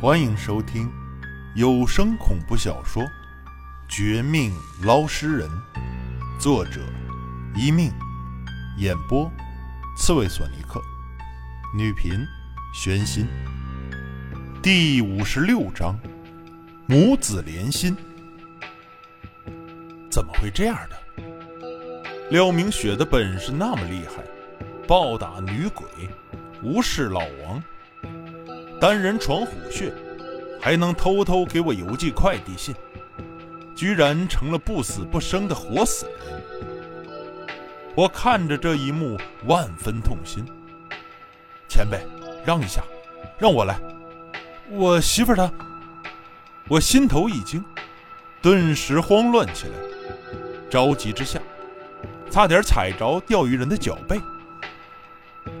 欢迎收听有声恐怖小说《绝命捞尸人》，作者一命，演播刺猬索尼克，女频玄心。第五十六章：母子连心。怎么会这样的？廖明雪的本事那么厉害，暴打女鬼，无视老王，单人闯虎穴，还能偷偷给我邮寄快递信，居然成了不死不生的活死人。我看着这一幕，万分痛心。前辈，让一下，让我来。我媳妇她……我心头一惊，顿时慌乱起来，着急之下。差点踩着钓鱼人的脚背，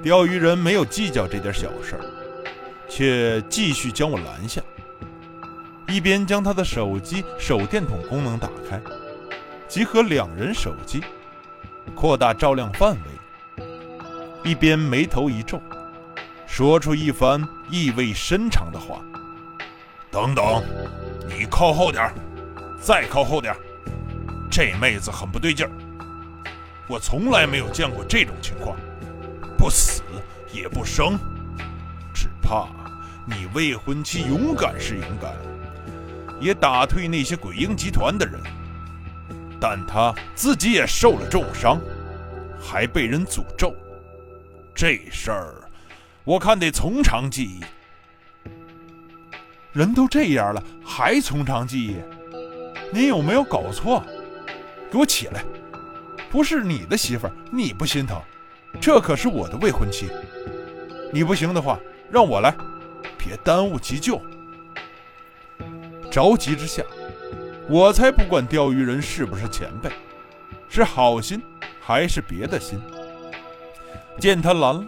钓鱼人没有计较这点小事儿，却继续将我拦下，一边将他的手机手电筒功能打开，集合两人手机，扩大照亮范围，一边眉头一皱，说出一番意味深长的话：“等等，你靠后点再靠后点这妹子很不对劲。”我从来没有见过这种情况，不死也不生，只怕你未婚妻勇敢是勇敢，也打退那些鬼婴集团的人，但她自己也受了重伤，还被人诅咒，这事儿我看得从长计议。人都这样了，还从长计议？您有没有搞错？给我起来！不是你的媳妇，你不心疼？这可是我的未婚妻。你不行的话，让我来，别耽误急救。着急之下，我才不管钓鱼人是不是前辈，是好心还是别的心。见他拦路，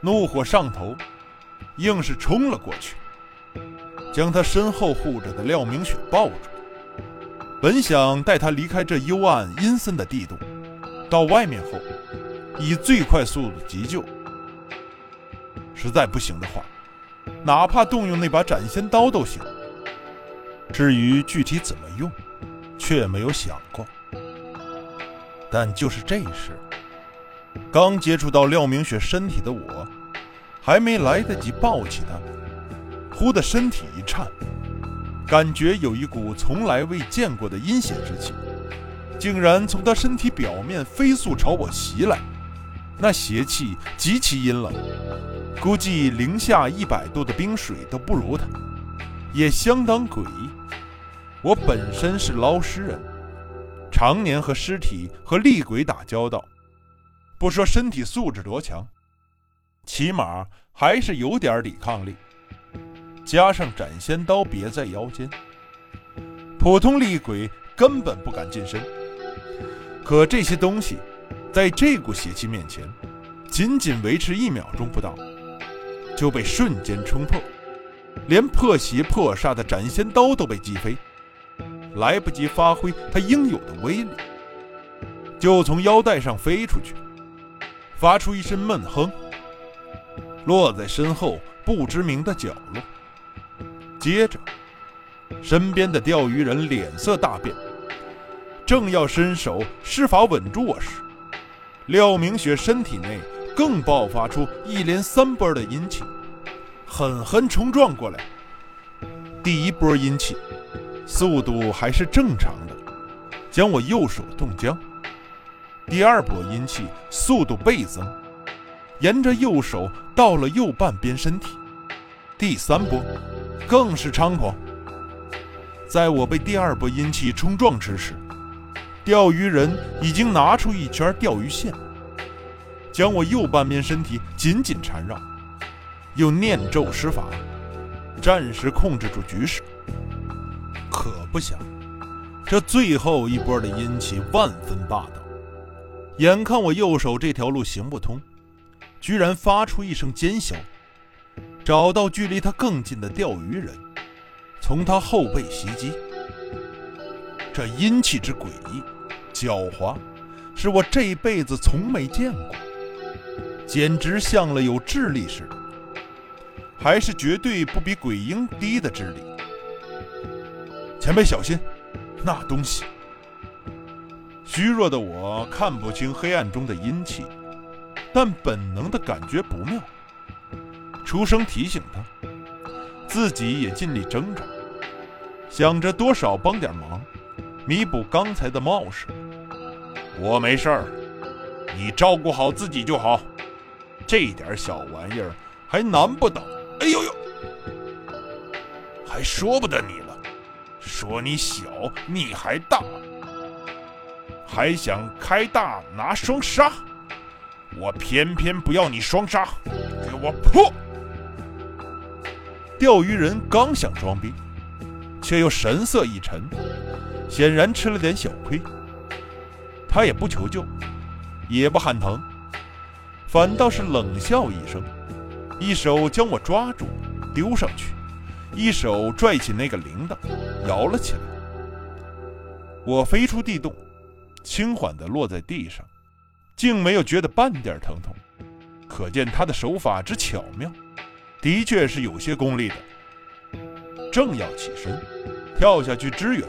怒火上头，硬是冲了过去，将他身后护着的廖明雪抱住。本想带他离开这幽暗阴森的地洞，到外面后，以最快速度急救。实在不行的话，哪怕动用那把斩仙刀都行。至于具体怎么用，却没有想过。但就是这时，刚接触到廖明雪身体的我，还没来得及抱起她，忽的身体一颤。感觉有一股从来未见过的阴邪之气，竟然从她身体表面飞速朝我袭来。那邪气极其阴冷，估计零下一百度的冰水都不如他，也相当诡异。我本身是捞尸人，常年和尸体和厉鬼打交道，不说身体素质多强，起码还是有点抵抗力。加上斩仙刀别在腰间，普通厉鬼根本不敢近身。可这些东西，在这股邪气面前，仅仅维持一秒钟不到，就被瞬间冲破，连破邪破煞的斩仙刀都被击飞，来不及发挥它应有的威力，就从腰带上飞出去，发出一声闷哼，落在身后不知名的角落。接着，身边的钓鱼人脸色大变，正要伸手施法稳住我时，廖明雪身体内更爆发出一连三波的阴气，狠狠冲撞过来。第一波阴气速度还是正常的，将我右手冻僵；第二波阴气速度倍增，沿着右手到了右半边身体；第三波。更是猖狂。在我被第二波阴气冲撞之时，钓鱼人已经拿出一圈钓鱼线，将我右半边身体紧紧缠绕，又念咒施法，暂时控制住局势。可不想，这最后一波的阴气万分霸道，眼看我右手这条路行不通，居然发出一声尖啸。找到距离他更近的钓鱼人，从他后背袭击。这阴气之诡异、狡猾，是我这辈子从没见过，简直像了有智力似的。还是绝对不比鬼婴低的智力。前辈小心，那东西。虚弱的我看不清黑暗中的阴气，但本能的感觉不妙，出声提醒他，自己也尽力挣扎，想着多少帮点忙，弥补刚才的冒失。我没事儿，你照顾好自己就好。这点小玩意儿还难不倒？哎呦呦，还说不得你了，说你小，你还大，还想开大拿双杀，我偏偏不要你双杀，给我破！钓鱼人刚想装逼，却又神色一沉，显然吃了点小。亏。他也不求救，也不喊疼，反倒是冷笑一声，一手将我抓住，丢上去，一手拽起那个铃铛，摇了起来。我飞出地洞，轻缓地落在地上，竟没有觉得半点疼痛，可见他的手法之巧妙，的确是有些功力的。正要起身，跳下去支援。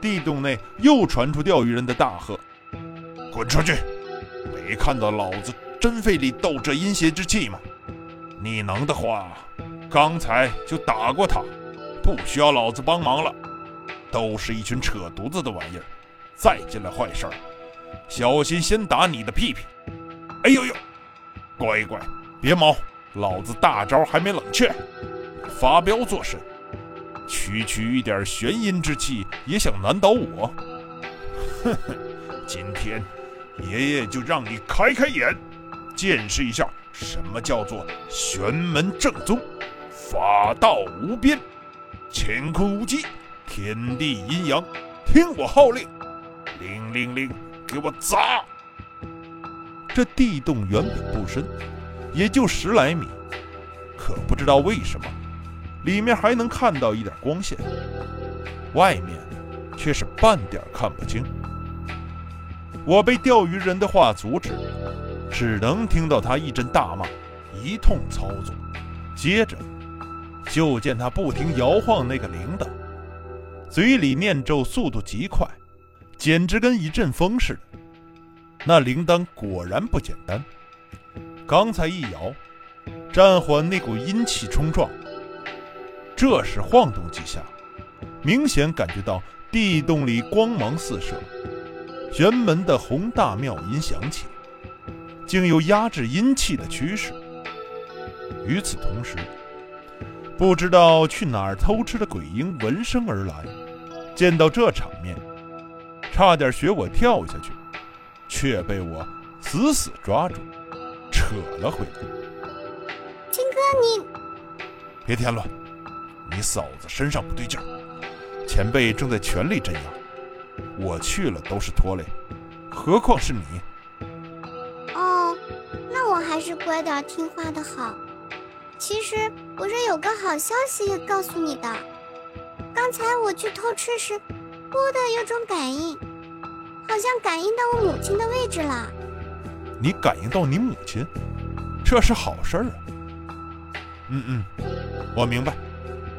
地洞内又传出钓鱼人的大喝：“滚出去！你看到老子真费力斗这阴邪之气吗？你能的话，刚才就打过他，不需要老子帮忙了。都是一群扯犊子的玩意儿，再进来坏事儿，小心先打你的屁屁！哎呦呦，乖乖，别毛，老子大招还没冷却，发飙作甚？”区区一点玄阴之气也想难倒我？哼哼，今天爷爷就让你开开眼，见识一下什么叫做玄门正宗，法道无边，乾坤无极，天地阴阳，听我号令，铃铃铃，给我砸！这地洞原本不深，也就十来米，可不知道为什么。里面还能看到一点光线，外面却是半点看不清。我被钓鱼人的话阻止，只能听到他一阵大骂，一通操作。接着就见他不停摇晃那个铃铛，嘴里念咒，速度极快，简直跟一阵风似的。那铃铛果然不简单，刚才一摇，暂缓那股阴气冲撞。这时晃动几下，明显感觉到地洞里光芒四射，玄门的宏大妙音响起，竟有压制阴气的趋势。与此同时，不知道去哪儿偷吃的鬼婴闻声而来，见到这场面，差点学我跳下去，却被我死死抓住，扯了回来。青哥，你别添乱。你嫂子身上不对劲儿，前辈正在全力镇压，我去了都是拖累，何况是你。哦，那我还是乖点听话的好。其实我是有个好消息要告诉你的。刚才我去偷吃时，忽的有种感应，好像感应到我母亲的位置了。你感应到你母亲，这是好事儿啊。嗯嗯，我明白。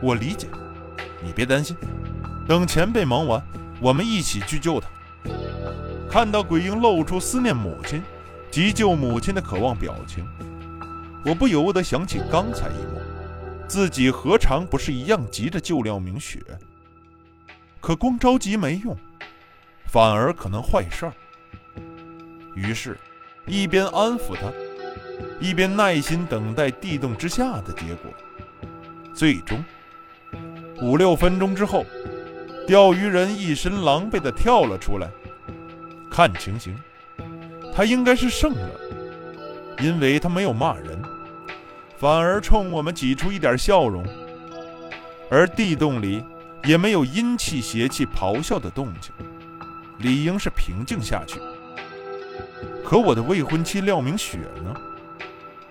我理解，你别担心，等前辈忙完，我们一起去救他。看到鬼婴露出思念母亲、急救母亲的渴望表情，我不由得想起刚才一幕，自己何尝不是一样急着救廖明雪？可光着急没用，反而可能坏事儿。于是，一边安抚他，一边耐心等待地洞之下的结果，最终。五六分钟之后，钓鱼人一身狼狈地跳了出来。看情形，他应该是胜了，因为他没有骂人，反而冲我们挤出一点笑容。而地洞里也没有阴气邪气咆哮的动静，理应是平静下去。可我的未婚妻廖明雪呢？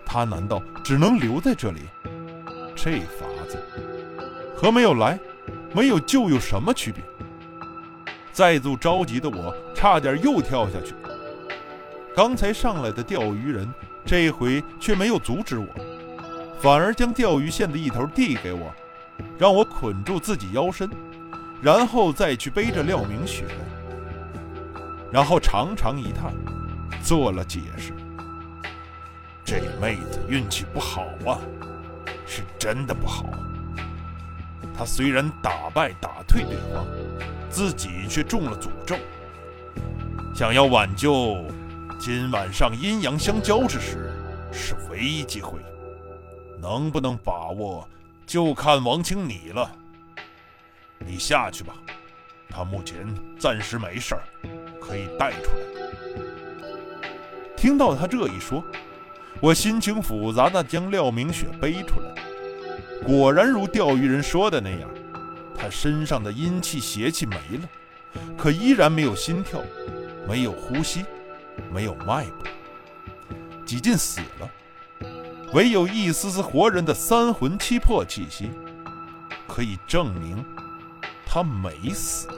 她难道只能留在这里？这法子……和没有来，没有救有什么区别？再度着急的我，差点又跳下去。刚才上来的钓鱼人，这回却没有阻止我，反而将钓鱼线的一头递给我，让我捆住自己腰身，然后再去背着廖明雪，然后长长一叹，做了解释：“这妹子运气不好啊，是真的不好。他虽然打败打退对方，自己却中了诅咒。想要挽救，今晚上阴阳相交之时，是唯一机会。”能不能把握，就看王青你了。你下去吧，他目前暂时没事儿，可以带出来。听到他这一说，我心情复杂的将廖明雪背出来。果然如钓鱼人说的那样，他身上的阴气邪气没了，可依然没有心跳，没有呼吸，没有脉搏，几近死了。唯有一丝丝活人的三魂七魄气息，可以证明他没死。